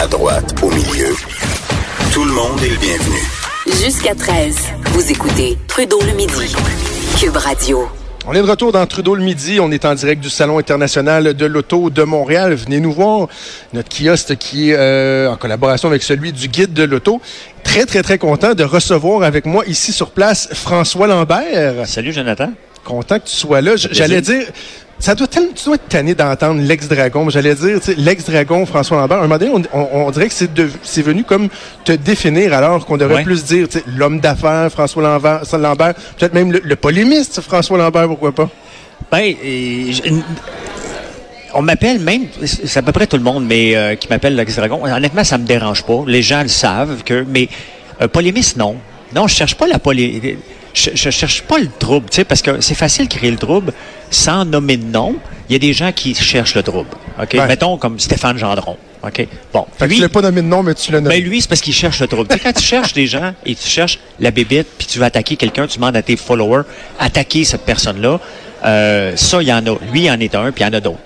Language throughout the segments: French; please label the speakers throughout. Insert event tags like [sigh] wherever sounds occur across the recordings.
Speaker 1: À droite, au milieu. Tout le monde est le bienvenu.
Speaker 2: Jusqu'à 13, vous écoutez Trudeau le midi. Cube Radio.
Speaker 3: On est de retour dans Trudeau le midi. On est en direct du Salon international de l'auto de Montréal. Venez nous voir. Notre kiosque qui est euh, en collaboration avec celui du guide de l'auto. Très, très, très content de recevoir avec moi ici sur place François Lambert.
Speaker 4: Salut Jonathan.
Speaker 3: Content que tu sois là. J'allais dire, ça doit tellement, tu dois être tanné d'entendre l'ex-dragon. J'allais dire, tu sais, l'ex-dragon François Lambert. Un moment donné, on, on- on dirait que c'est de- c'est venu comme te définir alors qu'on devrait
Speaker 4: Ouais.
Speaker 3: plus dire, tu sais, l'homme d'affaires François Lambert, Lambert peut-être même le, le polémiste François Lambert, pourquoi pas?
Speaker 4: Ben, on m'appelle même, c'est à peu près tout le monde, mais euh, qui m'appelle l'ex-dragon. Honnêtement, ça me dérange pas. Les gens le savent que, mais euh, polémiste, non. Non, je cherche pas la polé... Je, je cherche pas le trouble, tu sais, parce que c'est facile de créer le trouble sans nommer de nom. Il y a des gens qui cherchent le trouble. OK?
Speaker 3: Ouais.
Speaker 4: Mettons comme Stéphane Gendron. OK? Bon.
Speaker 3: Fait que tu l'as pas nommé de nom, mais tu l'as nommé.
Speaker 4: Ben lui, c'est parce qu'il cherche le trouble. Quand tu cherches des gens et tu cherches la bébite, puis tu veux attaquer quelqu'un, tu demandes à tes followers attaquer cette personne-là. Euh, ça, il y en a. Lui, il en est un, puis il y en a d'autres.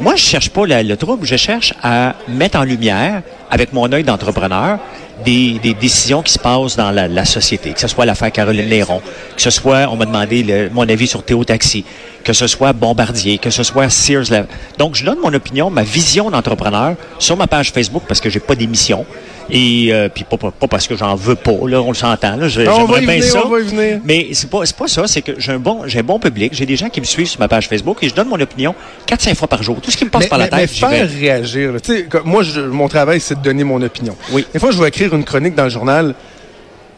Speaker 4: Moi, je cherche pas la- le trouble, je cherche à mettre en lumière, avec mon œil d'entrepreneur, des, des décisions qui se passent dans la, la société, que ce soit l'affaire Caroline Néron, que ce soit, on m'a demandé le- mon avis sur Théo Taxi, que ce soit Bombardier, que ce soit Sears. Donc, je donne mon opinion, ma vision d'entrepreneur sur ma page Facebook parce que j'ai pas d'émission. Et euh, puis pas, pas- pas parce que j'en veux pas, là, on le s'entend. Là,
Speaker 3: va
Speaker 4: j'aimerais bien
Speaker 3: venir,
Speaker 4: ça.
Speaker 3: on va y venir.
Speaker 4: Mais c'est pas, c'est pas ça, c'est que j'ai un bon, j'ai un bon public, j'ai des gens qui me suivent sur ma page Facebook et je donne mon opinion 4-5 fois par jour. Tout ce qui me passe
Speaker 3: mais,
Speaker 4: par la
Speaker 3: mais- mais
Speaker 4: tête, j'y vais.
Speaker 3: faire réagir. moi, je- mon travail, c'est de donner mon opinion.
Speaker 4: Oui.
Speaker 3: Des fois, je vais écrire une chronique dans le journal.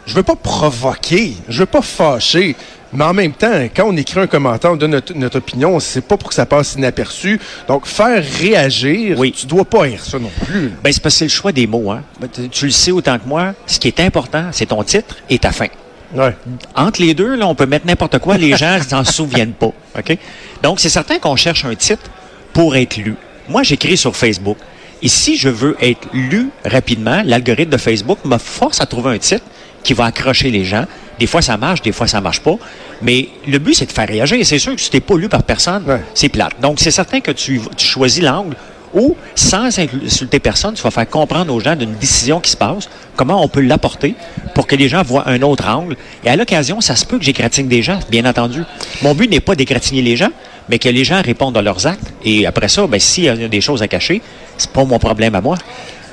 Speaker 3: Je veux pas provoquer, je veux pas fâcher. Mais en même temps, quand on écrit un commentaire, on donne notre, notre opinion, c'est pas pour que ça passe inaperçu. Donc, faire réagir,
Speaker 4: Oui.
Speaker 3: tu dois pas rire ça non plus.
Speaker 4: Ben, c'est parce que c'est le choix des mots. Hein. Ben, tu- Tu le sais autant que moi. Ce qui est important, c'est ton titre et ta fin.
Speaker 3: Ouais.
Speaker 4: Entre les deux, là, on peut mettre n'importe quoi. Les gens s'en [laughs] souviennent pas. OK? Donc, c'est certain qu'on cherche un titre pour être lu. Moi, j'écris sur Facebook. Et si je veux être lu rapidement, l'algorithme de Facebook me force à trouver un titre qui va accrocher les gens. Des fois, ça marche, des fois, ça marche pas. Mais le but, c'est de faire réagir. Et c'est sûr que si t'es pas lu par personne,
Speaker 3: Ouais.
Speaker 4: c'est plate. Donc, c'est certain que tu, tu choisis l'angle où, sans insulter personne, tu vas faire comprendre aux gens d'une décision qui se passe, comment on peut l'apporter pour que les gens voient un autre angle. Et à l'occasion, ça se peut que j'égratigne des gens, bien entendu. Mon but n'est pas d'égratigner les gens, mais que les gens répondent à leurs actes. Et après ça, ben, s'il y a des choses à cacher, c'est pas mon problème à moi.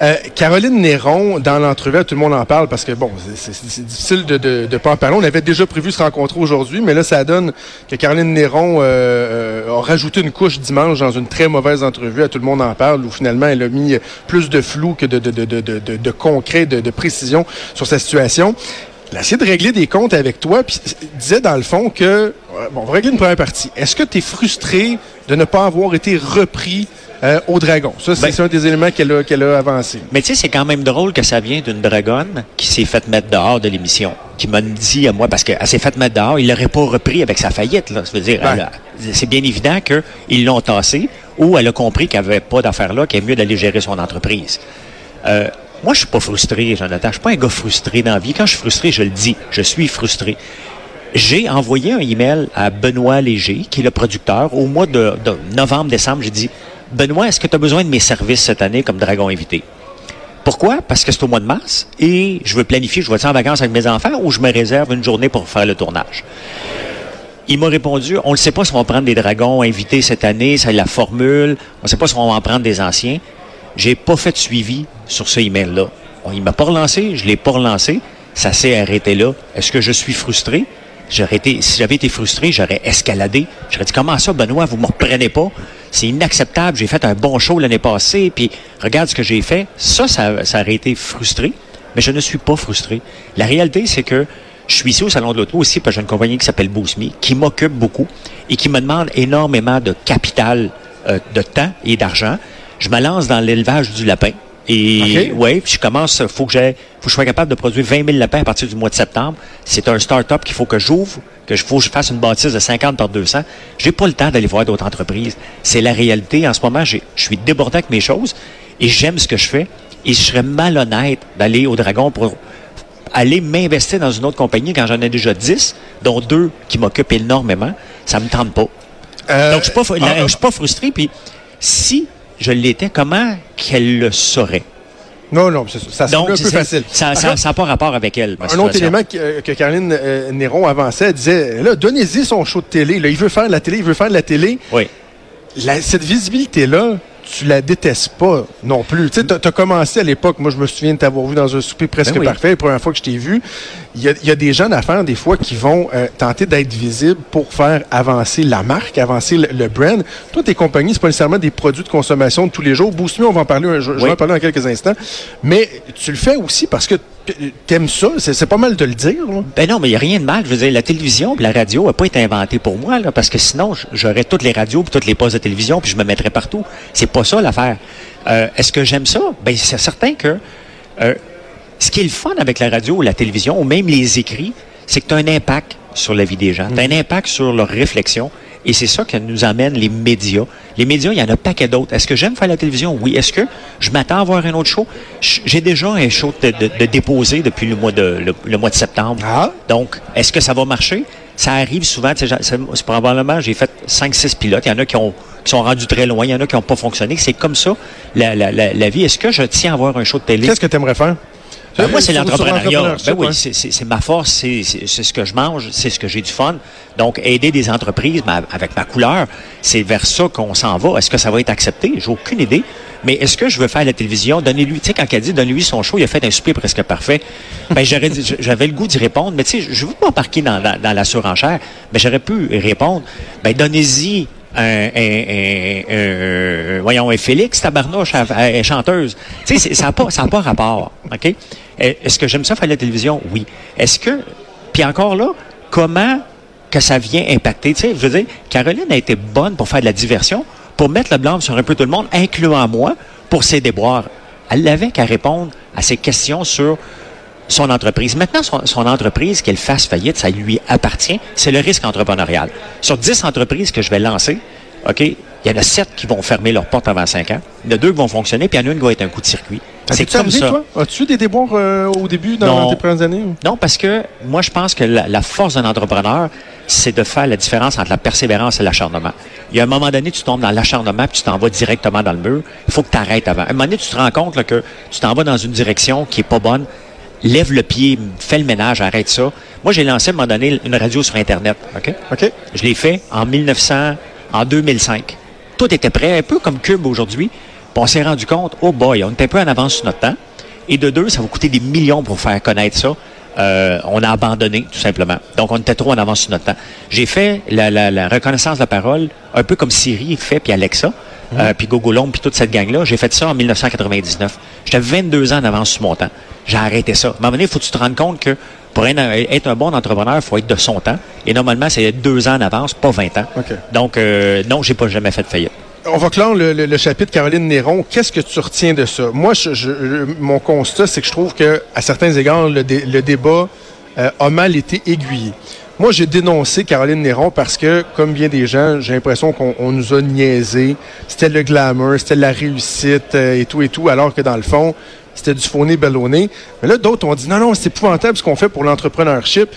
Speaker 3: Euh, Caroline Néron, dans l'entrevue, tout le monde en parle parce que, bon, c'est- difficile de de, pas en parler. On avait déjà prévu se rencontrer aujourd'hui, mais là, ça donne que Caroline Néron euh, euh, a rajouté une couche dimanche dans une très mauvaise entrevue. À tout le monde en parle, où finalement, elle a mis plus de flou que de, de, concret, de précision sur sa situation. Elle a essayé de régler des comptes avec toi, puis disait dans le fond que, bon, on va régler une première partie. Est-ce que tu es frustré de ne pas avoir été repris euh, au Dragon? Ça, c'est
Speaker 4: Ben-
Speaker 3: un des éléments qu'elle a, qu'elle a avancé.
Speaker 4: Mais tu sais, c'est quand même drôle que ça vient d'une dragonne qui s'est faite mettre dehors de l'émission, qui m'a dit à moi, parce qu'elle s'est faite mettre dehors, il l'aurait pas repris avec sa faillite. Là. Ça veut dire,
Speaker 3: Ouais.
Speaker 4: elle a- c'est bien évident qu'ils l'ont tassé ou elle a compris qu'il n'y avait pas d'affaire là, qu'il est mieux d'aller gérer son entreprise. Euh, moi, je suis pas frustré, Jonathan. Je suis pas un gars frustré dans la vie. Quand je suis frustré, je le dis. Je suis frustré. J'ai envoyé un email à Benoît Léger, qui est le producteur, au mois de, de novembre-décembre. J'ai dit, Benoît, est-ce que tu as besoin de mes services cette année comme dragon invité? Pourquoi? Parce que c'est au mois de mars et je veux planifier, je vais être en vacances avec mes enfants ou je me réserve une journée pour faire le tournage? Il m'a répondu, on ne sait pas si on va prendre des dragons invités cette année, c'est la formule, on ne sait pas si on va en prendre des anciens. J'ai pas fait de suivi sur ce email-là. Il m'a pas relancé, je l'ai pas relancé, ça s'est arrêté là. Est-ce que je suis frustré? J'aurais été, si j'avais été frustré, j'aurais escaladé. J'aurais dit, comment ça, Benoît, vous me reprenez pas? C'est inacceptable. J'ai fait un bon show l'année passée, puis regarde ce que j'ai fait. Ça, ça, ça aurait été frustré. Mais je ne suis pas frustré. La réalité, c'est que je suis ici au Salon de l'Auto aussi parce que j'ai une compagnie qui s'appelle Boost Me, qui m'occupe beaucoup et qui me demande énormément de capital, euh, de temps et d'argent. Je me lance dans l'élevage du lapin. Et
Speaker 3: Ok.
Speaker 4: ouais, puis je commence, faut que j'ai, faut que je sois capable de produire 20 000 lapins à partir du mois de septembre. C'est un start-up qu'il faut que j'ouvre, que je faut que je fasse une bâtisse de 50 par 200. J'ai pas le temps d'aller voir d'autres entreprises. C'est la réalité. En ce moment, je suis débordé avec mes choses et j'aime ce que je fais. Et je serais malhonnête d'aller au Dragon pour aller m'investir dans une autre compagnie quand j'en ai déjà 10, dont deux qui m'occupent énormément. Ça me tente pas.
Speaker 3: Euh,
Speaker 4: Donc, je suis pas,
Speaker 3: ah,
Speaker 4: je suis pas frustré. Puis, si je l'étais, comment qu'elle le saurait?
Speaker 3: Non, non, ça. Semble un peu facile.
Speaker 4: Ça n'a pas rapport avec elle.
Speaker 3: Un autre élément que, euh, que Caroline euh, Néron avançait, elle disait, là, donnez-y son show de télé. Là, il veut faire de la télé, il veut faire de la télé.
Speaker 4: Oui.
Speaker 3: La- cette visibilité-là, tu la détestes pas non plus. Tu sais, t'as commencé à l'époque, moi je me souviens de t'avoir vu dans un souper presque
Speaker 4: Ben oui.
Speaker 3: parfait, la première fois que je t'ai vu. Il y a, il y a des jeunes affaires, des fois, qui vont euh, tenter d'être visibles pour faire avancer la marque, avancer le, le brand. Toi, tes compagnies, c'est pas nécessairement des produits de consommation de tous les jours. Boost Me, on va en parler, un- je, je vais en parler dans quelques instants. Mais tu le fais aussi parce que t'aimes ça? C'est pas mal de le dire. là.
Speaker 4: Ben non, mais il n'y a rien de mal. Je veux dire, la télévision la radio n'a pas été inventée pour moi, là, parce que sinon, j'aurais toutes les radios puis toutes les postes de télévision, puis je me mettrais partout. C'est pas ça l'affaire. Euh, Est-ce que j'aime ça? Ben, c'est certain que euh, ce qui est le fun avec la radio ou la télévision, ou même les écrits, c'est que tu as un impact sur la vie des gens. Tu as un impact sur leur réflexion. Et c'est ça que nous amène les médias. Les médias, il y en a un paquet d'autres. Est-ce que j'aime faire la télévision? Oui. Est-ce que je m'attends à voir un autre show? J'ai déjà un show de, de, de déposé depuis le mois de, le, le mois de septembre.
Speaker 3: Ah?
Speaker 4: Donc, est-ce que ça va marcher? Ça arrive souvent. C'est probablement, j'ai fait 5-6 pilotes. Il y en a qui, ont, qui sont rendus très loin. Il y en a qui n'ont pas fonctionné. C'est comme ça, la, la, la, la vie. Est-ce que je tiens à avoir un show de télé?
Speaker 3: Qu'est-ce que tu aimerais faire?
Speaker 4: Ben, moi, c'est l'entrepreneuriat. Ben oui, c'est- ma force, c'est ce que je mange, c'est ce que j'ai du fun. Donc, aider des entreprises ma- avec ma couleur, c'est vers ça qu'on s'en va. Est-ce que ça va être accepté? J'ai aucune idée. Mais est-ce que je veux faire la télévision? Donnez-lui, tu sais, quand elle dit donnez-lui son show, il a fait un souper presque parfait. Ben, j'aurais dit- j'avais le goût d'y répondre, mais tu sais, je veux pas embarquer dans, dans, dans la surenchère. Mais j'aurais pu répondre, ben, donnez-y un, un- un- voyons, un Félix Tabarnouche, chanteuse. Tu sais, ça n'a pas, ça a pas rapport, OK? Euh, Est-ce que j'aime ça faire la télévision? Oui. Est-ce que, puis encore là, comment que ça vient impacter? Tu sais, je veux dire, Caroline a été bonne pour faire de la diversion, pour mettre le blanc sur un peu tout le monde, incluant moi, pour ses déboires. Elle n'avait qu'à répondre à ces questions sur son entreprise. Maintenant, son, son entreprise, qu'elle fasse faillite, ça lui appartient. C'est le risque entrepreneurial. Sur 10 entreprises que je vais lancer, OK, il y en a 7 qui vont fermer leurs portes avant 5 ans. Il y en a deux qui vont fonctionner, puis il y en a une qui va être un coup de circuit. C'est comme
Speaker 3: arrivé,
Speaker 4: ça.
Speaker 3: toi? As-tu des déboires euh, au début dans
Speaker 4: Non.
Speaker 3: tes premières années? ou?
Speaker 4: Non, parce que moi, je pense que la, la force d'un entrepreneur, c'est de faire la différence entre la persévérance et l'acharnement. Il y a un moment donné, tu tombes dans l'acharnement puis tu t'en vas directement dans le mur. Il faut que tu arrêtes avant. À un moment donné, tu te rends compte là, que tu t'en vas dans une direction qui est pas bonne. Lève le pied, fais le ménage, arrête ça. Moi, j'ai lancé à un moment donné une radio sur Internet. OK?
Speaker 3: OK.
Speaker 4: Je l'ai fait en 1900, en 2005. Tout était prêt, un peu comme Cube aujourd'hui. Puis on s'est rendu compte, oh boy, on était un peu en avance sur notre temps. Et de deux, ça va coûter des millions pour faire connaître ça. Euh, on a abandonné, tout simplement. Donc, on était trop en avance sur notre temps. J'ai fait la, la- la reconnaissance de la parole, un peu comme Siri fait, puis Alexa, euh, puis Gogolom, puis toute cette gang-là. J'ai fait ça en 1999. J'étais 22 ans en avance sur mon temps. J'ai arrêté ça. À un moment donné, il faut que tu te rendes compte que pour être un, bon entrepreneur, il faut être de son temps. Et normalement, c'est deux ans en avance, pas 20 ans. Donc, euh, non, j'ai pas jamais fait de faillite.
Speaker 3: On va clore le, le- le chapitre Caroline Néron. Qu'est-ce que tu retiens de ça? Moi, je, je- mon constat, c'est que je trouve que à certains égards, le, dé- le débat euh, a mal été aiguillé. Moi, j'ai dénoncé Caroline Néron parce que, comme bien des gens, j'ai l'impression qu'on on nous a niaisé. C'était le glamour, c'était la réussite euh, et tout et tout, alors que dans le fond, c'était du nez ballonné. Mais là, d'autres ont dit non, non, c'est épouvantable ce qu'on fait pour l'entrepreneurship.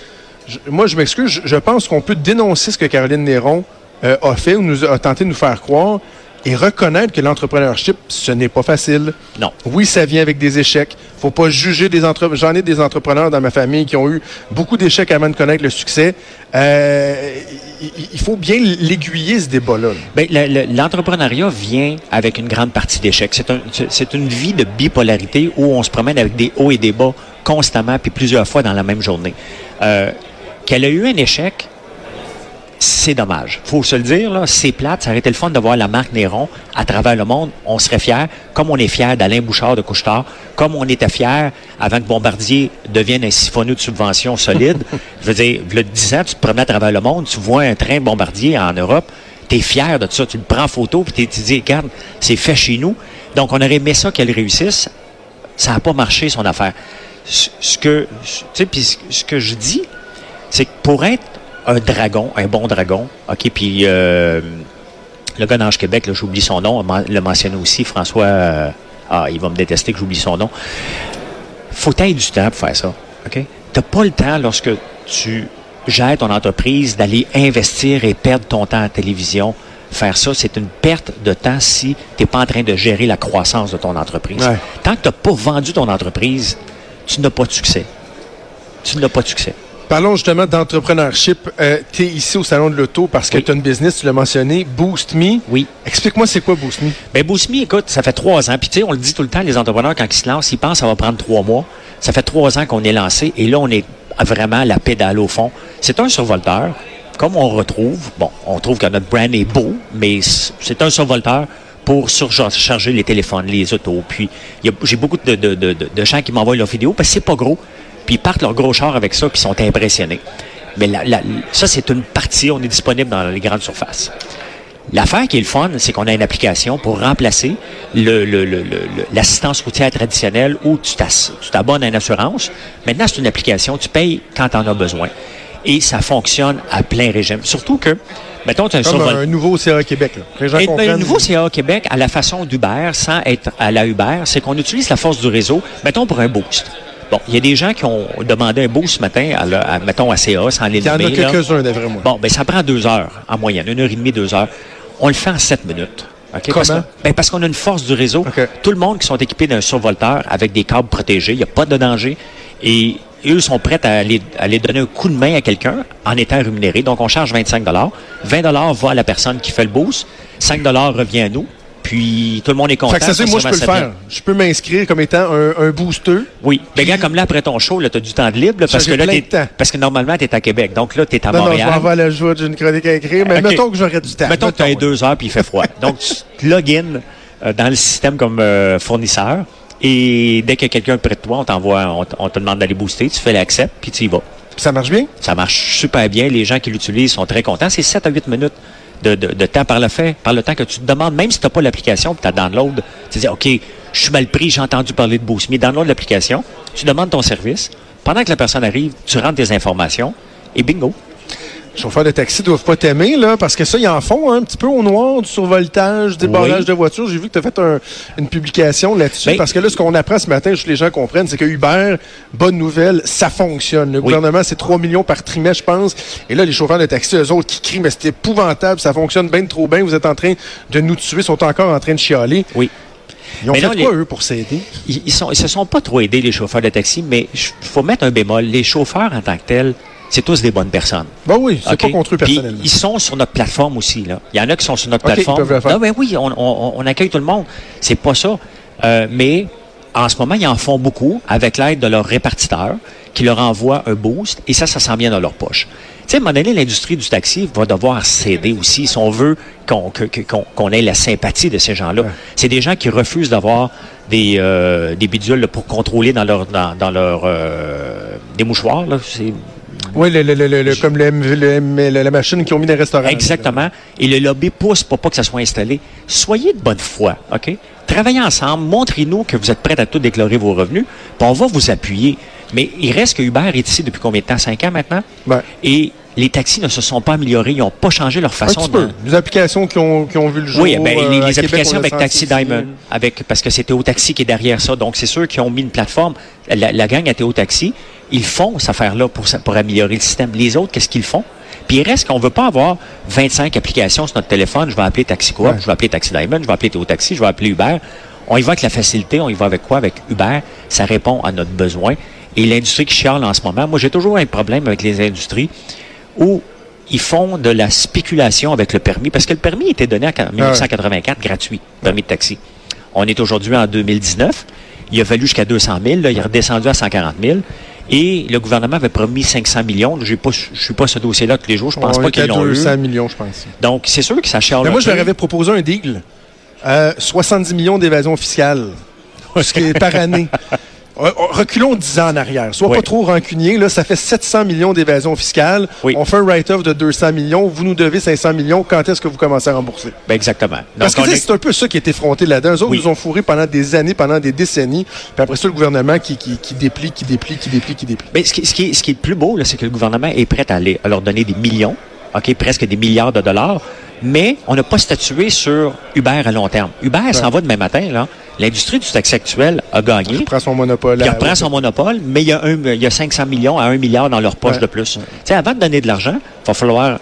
Speaker 3: Moi, je m'excuse, je, pense qu'on peut dénoncer ce que Caroline Néron euh, a fait ou nous a tenté de nous faire croire et reconnaître que l'entrepreneurship, ce n'est pas facile.
Speaker 4: Non.
Speaker 3: Oui, ça vient avec des échecs. Faut pas juger des entrepreneurs. J'en ai des entrepreneurs dans ma famille qui ont eu beaucoup d'échecs avant de connaître le succès. Euh, il, faut bien l'aiguiller, ce débat-là. là.
Speaker 4: Ben, le- le- l'entrepreneuriat vient avec une grande partie d'échecs. C'est un- c'est- c'est une vie de bipolarité où on se promène avec des hauts et des bas constamment, puis plusieurs fois dans la même journée. Euh, Qu'elle a eu un échec, c'est dommage. faut se le dire, là, c'est plate. Ça aurait été le fun de voir la marque Néron à travers le monde. On serait fiers, comme on est fiers d'Alain Bouchard de Couchetard, comme on était fiers avant que Bombardier devienne un siphonneux de subventions solide. [laughs] Je veux dire, le 10 ans, tu te promets à travers le monde, tu vois un train Bombardier en Europe, Tu es fier de ça, tu le prends en photo, puis tu te dis, regarde, c'est fait chez nous. Donc, on aurait aimé ça qu'elle réussisse. Ça n'a pas marché, son affaire. Ce que, tu sais, puis ce- ce que je dis, c'est que pour être un dragon, un bon dragon, OK, puis euh, le gars d'Ange Québec, j'oublie son nom, l'a mentionné aussi, François, euh, ah, il va me détester que j'oublie son nom. Faut t'aies du temps pour faire ça, OK? T'as pas le temps, lorsque tu gères ton entreprise, d'aller investir et perdre ton temps à la télévision. Faire ça, c'est une perte de temps si tu n'es pas en train de gérer la croissance de ton entreprise.
Speaker 3: Ouais.
Speaker 4: Tant que tu n'as pas vendu ton entreprise, tu n'as pas de succès. Tu n'as pas de succès.
Speaker 3: Parlons justement d'entrepreneurship. Euh, tu es ici au Salon de l'Auto parce que
Speaker 4: Oui.
Speaker 3: tu as une business, tu l'as mentionné, Boost Me.
Speaker 4: Oui.
Speaker 3: Explique-moi c'est quoi Boost Me?
Speaker 4: Ben, Bousmi, écoute, ça fait trois ans. Puis, tu sais, on le dit tout le temps, les entrepreneurs, quand ils se lancent, ils pensent que ça va prendre trois mois. Ça fait trois ans qu'on est lancé et là, on est vraiment à la pédale au fond. C'est un survolteur. Comme on retrouve, bon, on trouve que notre brand est beau, mais c'est un survolteur pour surcharger les téléphones, les autos. Puis, j'ai beaucoup de, de, de, de- de gens qui m'envoient leurs vidéos parce que c'est pas gros. Puis, ils partent leur gros char avec ça, puis ils sont impressionnés. Mais la- la- ça, c'est une partie. On est disponible dans les grandes surfaces. L'affaire qui est le fun, c'est qu'on a une application pour remplacer le- le- le- l'assistance routière traditionnelle où tu t'abonnes à une assurance. Maintenant, c'est une application, tu payes quand tu en as besoin. Et ça fonctionne à plein régime. Surtout que, mettons, tu as un
Speaker 3: Comme un nouveau CA Québec. Là.
Speaker 4: Et, ben,
Speaker 3: comprennent.
Speaker 4: nouveau CA Québec, à la façon d'Uber, sans être à la Uber, c'est qu'on utilise la force du réseau, mettons pour un boost. Bon, il y a des gens qui ont demandé un boost ce matin, à, la- à, mettons à CA, sans les
Speaker 3: Il y en a quelques-uns, d'après moi.
Speaker 4: Bon, ben ça prend deux heures en moyenne, une heure et demie, deux heures. On le fait en sept minutes. OK? Parce ben, parce qu'on a une force du réseau. Tout le monde qui sont équipés d'un survolteur avec des câbles protégés, il n'y a pas de danger. Et eux sont prêts à aller, à aller donner un coup de main à quelqu'un en étant rémunéré. Donc, on charge 25 20 va à la personne qui fait le boost. 5 revient à nous. Puis, tout le monde est content.
Speaker 3: Fait que ça, c'est moi, je peux le faire. Je peux m'inscrire comme étant un, un booster.
Speaker 4: oui. Ben, gars, comme là, après ton show, tu as du temps de libre. là, parce que là,
Speaker 3: temps.
Speaker 4: parce que normalement, tu es à Québec. Donc là, tu es à
Speaker 3: Non, non, je
Speaker 4: Montréal.
Speaker 3: m'en vais à la joie d'une chronique à écrire, mais mettons que j'aurais du temps.
Speaker 4: Mettons que tu as deux heures puis il fait froid. [laughs] Donc, tu te login euh, dans le système comme euh, fournisseur et dès a quelqu'un près de toi, on t'envoie, on te demande d'aller booster, tu fais l'accept puis tu y vas.
Speaker 3: Puis Ça marche bien?
Speaker 4: Ça marche super bien. Les gens qui l'utilisent sont très contents. C'est 7 à 8 minutes de, de- temps par le fait, par le temps que tu te demandes, même si tu n'as pas l'application tu as download, tu dis, OK, je suis mal pris, j'ai entendu parler de Boost. Mais download l'application, tu demandes ton service. Pendant que la personne arrive, tu rentres tes informations et bingo.
Speaker 3: Les chauffeurs de taxi doivent pas t'aimer, là, parce que ça, ils en font hein, un petit peu au noir, du survoltage, du barrage
Speaker 4: Oui.
Speaker 3: de voitures. J'ai vu que tu as fait un- une publication là-dessus.
Speaker 4: Ben-
Speaker 3: parce que là, ce qu'on apprend ce matin, juste que les gens comprennent, c'est que Uber, bonne nouvelle, ça fonctionne. Le gouvernement, c'est 3 millions par trimestre, je pense. Et là, les chauffeurs de taxi, eux autres, qui crient, mais c'est épouvantable, ça fonctionne bien trop bien, vous êtes en train de nous tuer, sont encore en train de chialer.
Speaker 4: Oui.
Speaker 3: Ils ont
Speaker 4: Mais
Speaker 3: fait
Speaker 4: non,
Speaker 3: quoi,
Speaker 4: les-
Speaker 3: eux, pour s'aider?
Speaker 4: ils, ils se sont pas trop aidés, les chauffeurs de taxi, mais il faut mettre un bémol. Les chauffeurs, en tant que tels, c'est tous des bonnes personnes.
Speaker 3: Ben oui, c'est pas contre eux
Speaker 4: Puis,
Speaker 3: personnellement.
Speaker 4: ils sont sur notre plateforme aussi. Là. Il y en a qui sont sur notre
Speaker 3: ils
Speaker 4: plateforme.
Speaker 3: peuvent le faire.
Speaker 4: Non, ben oui, on, on- on accueille tout le monde. C'est pas ça. Euh, mais en ce moment, ils en font beaucoup avec l'aide de leurs répartiteurs qui leur envoient un boost et ça, ça s'en vient dans leur poche. Tu sais, à un moment donné, l'industrie du taxi va devoir céder aussi si on veut qu'on ait la sympathie de ces gens-là. C'est des gens qui refusent d'avoir des, euh, des bidules pour contrôler dans leur dans, dans leur euh, des mouchoirs. Là.
Speaker 3: Oui, le, le- le- comme la, machine qu'ils ont mis dans les restaurants.
Speaker 4: Exactement. Et le lobby pousse pour pas que ça soit installé. Soyez de bonne foi, OK? Travaillez ensemble, montrez-nous que vous êtes prêts à tout déclarer vos revenus, puis on va vous appuyer. Mais il reste que Uber est ici depuis combien de temps? Cinq ans maintenant?
Speaker 3: Ouais.
Speaker 4: Et les taxis ne se sont pas améliorés, ils n'ont pas changé leur
Speaker 3: Un
Speaker 4: façon
Speaker 3: petit
Speaker 4: de...
Speaker 3: peu. Les applications qui ont, qui ont vu le jour.
Speaker 4: Oui, ben,
Speaker 3: euh,
Speaker 4: les, applications avec Taxi. Diamond, avec, parce que c'était au taxi qui est derrière ça. Donc, c'est ceux qui ont mis une plateforme. La, la gang à Théo Taxi, ils font cette affaire-là pour, améliorer le système. Les autres, qu'est-ce qu'ils font? Puis il reste qu'on veut pas avoir 25 applications sur notre téléphone. Je vais appeler Taxi Coop,
Speaker 3: Ouais.
Speaker 4: je vais appeler Taxi Diamond, je vais appeler Théo Taxi, je vais appeler Uber. On y va avec la facilité, on y va avec quoi? Avec Uber. Ça répond à notre besoin. Et l'industrie qui chiale en ce moment, moi j'ai toujours un problème avec les industries où ils font de la spéculation avec le permis, parce que le permis était donné en 1984 gratuit, permis de taxi. On est aujourd'hui en 2019. Il a fallu jusqu'à 200 000, là, il est redescendu à 140 000. Et le gouvernement avait promis 500 millions. Je ne suis pas ce dossier-là tous les jours. Je pense
Speaker 3: On
Speaker 4: pas qu'ils l'ont eu.
Speaker 3: 200 millions, je pense.
Speaker 4: Donc, c'est sûr que ça chiale
Speaker 3: Mais moi, je leur avais proposé un deal. Euh, 70 millions d'évasion fiscale. Ce qui est par année. [laughs] Re- Reculons 10 ans en arrière. Sois
Speaker 4: Oui.
Speaker 3: pas trop rancunier. Là, ça fait 700 millions d'évasion fiscale.
Speaker 4: Oui.
Speaker 3: On fait un write-off de 200 millions. Vous nous devez 500 millions. Quand est-ce que vous commencez à rembourser?
Speaker 4: Ben, exactement.
Speaker 3: Parce que
Speaker 4: est-
Speaker 3: c'est un peu ça qui est effronté là-dedans. Eux autres
Speaker 4: Oui.
Speaker 3: nous ont fourré pendant des années, pendant des décennies. Puis après ça, le gouvernement qui, qui, qui déplie, qui déplie, qui déplie, qui déplie.
Speaker 4: Ben, ce, qui, ce qui est, ce qui est le plus beau, là, c'est que le gouvernement est prêt à, aller, à leur donner des millions, ok, presque des milliards de dollars, mais on n'a pas statué sur Uber à long terme. Uber s'en va demain matin. là. L'industrie du taxi actuel a gagné.
Speaker 3: Il prend son monopole.
Speaker 4: Il reprend son monopole, mais il y, a un, il y a 500 millions à 1 milliard dans leur poche
Speaker 3: Ouais.
Speaker 4: de plus. Tu sais, avant de donner de l'argent, il va falloir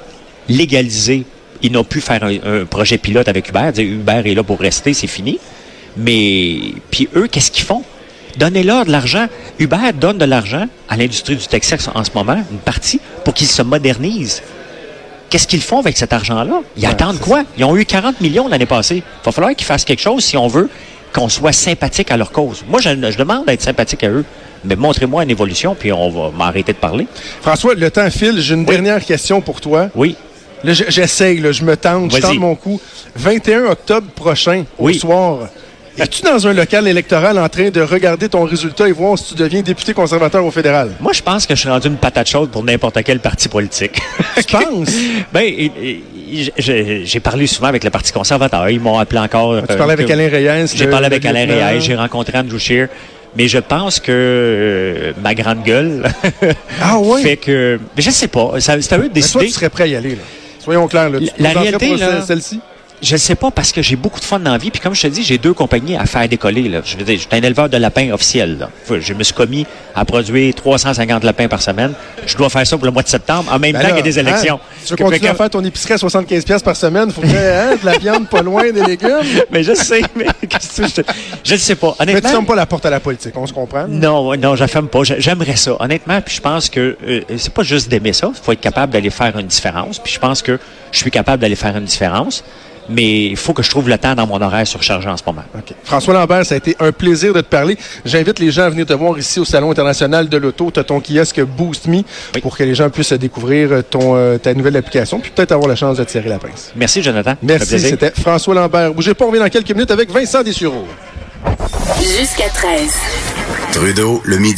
Speaker 4: légaliser. Ils n'ont pu faire un, un projet pilote avec Uber. Dire Uber est là pour rester, c'est fini. Mais, puis eux, qu'est-ce qu'ils font? Donnez-leur de l'argent. Uber donne de l'argent à l'industrie du taxi en ce moment, une partie, pour qu'ils se modernisent. Qu'est-ce qu'ils font avec cet argent-là? Ils attendent quoi? Ils ont eu 40 millions l'année passée. Il va falloir qu'ils fassent quelque chose si on veut qu'on soit sympathique à leur cause. Moi, je, je demande d'être sympathique à eux. Mais montrez-moi une évolution, puis on va m'arrêter de parler.
Speaker 3: François, le temps file. J'ai une dernière question pour toi.
Speaker 4: Oui.
Speaker 3: Là, j'essaye, là, je me tente, je tente mon coup. 21 octobre prochain,
Speaker 4: Oui.
Speaker 3: au soir, es-tu dans un local électoral en train de regarder ton résultat et voir si tu deviens député conservateur au fédéral?
Speaker 4: Moi, je pense que je suis rendu une patate chaude pour n'importe quel parti politique.
Speaker 3: Tu [laughs] penses?
Speaker 4: ben, j'ai parlé souvent avec le Parti conservateur. Ils m'ont appelé encore.
Speaker 3: Tu parlais avec Alain Reyes?
Speaker 4: J'ai parlé avec Alain? Reyes, j'ai rencontré Andrew Scheer. Mais je pense que euh, ma grande gueule
Speaker 3: Ah [laughs]
Speaker 4: fait que... Mais je sais pas. Ça- C'est à eux de
Speaker 3: Mais toi,
Speaker 4: décider.
Speaker 3: tu serais prêt à y aller, là. Soyons clairs, là. Tu
Speaker 4: La- réalité,
Speaker 3: celle-ci?
Speaker 4: Je ne sais pas parce que j'ai beaucoup de fun dans la vie. Puis comme je te dis, j'ai deux compagnies à faire décoller. Là. Je veux dire, je suis un éleveur de lapins officiel. Là. Je me suis commis à produire 350 lapins par semaine. Je dois faire ça pour le mois de septembre, en même
Speaker 3: Ben
Speaker 4: temps qu'il y a des élections.
Speaker 3: hein, tu veux continuer
Speaker 4: que-
Speaker 3: à faire ton épicerie à 75$ piastres par semaine? Faut que hein, de la viande pas loin des légumes? [laughs]
Speaker 4: Mais je sais, mais [laughs] qu'est-ce que je ne sais pas.
Speaker 3: Mais tu
Speaker 4: Honnêtement,
Speaker 3: fermes pas la porte à la politique, on se comprend?
Speaker 4: non, non, je ferme pas. J'a- J'aimerais ça. Honnêtement, puis je pense que euh, c'est pas juste d'aimer ça. Il faut être capable d'aller faire une différence. Puis je pense que je suis capable d'aller faire une différence. Mais il faut que je trouve le temps dans mon horaire surchargé en ce moment.
Speaker 3: OK. François Lambert, ça a été un plaisir de te parler. J'invite les gens à venir te voir ici au Salon international de l'auto. Tu as ton kiosque Boost Me
Speaker 4: Oui.
Speaker 3: pour que les gens puissent découvrir ton, euh, ta nouvelle application puis peut-être avoir la chance de tirer la pince.
Speaker 4: Merci, Jonathan.
Speaker 3: Merci, c'était François Lambert. Bougez pas, on revient dans quelques minutes avec Vincent Dessureau.
Speaker 2: Jusqu'à 13.
Speaker 1: Trudeau, le midi.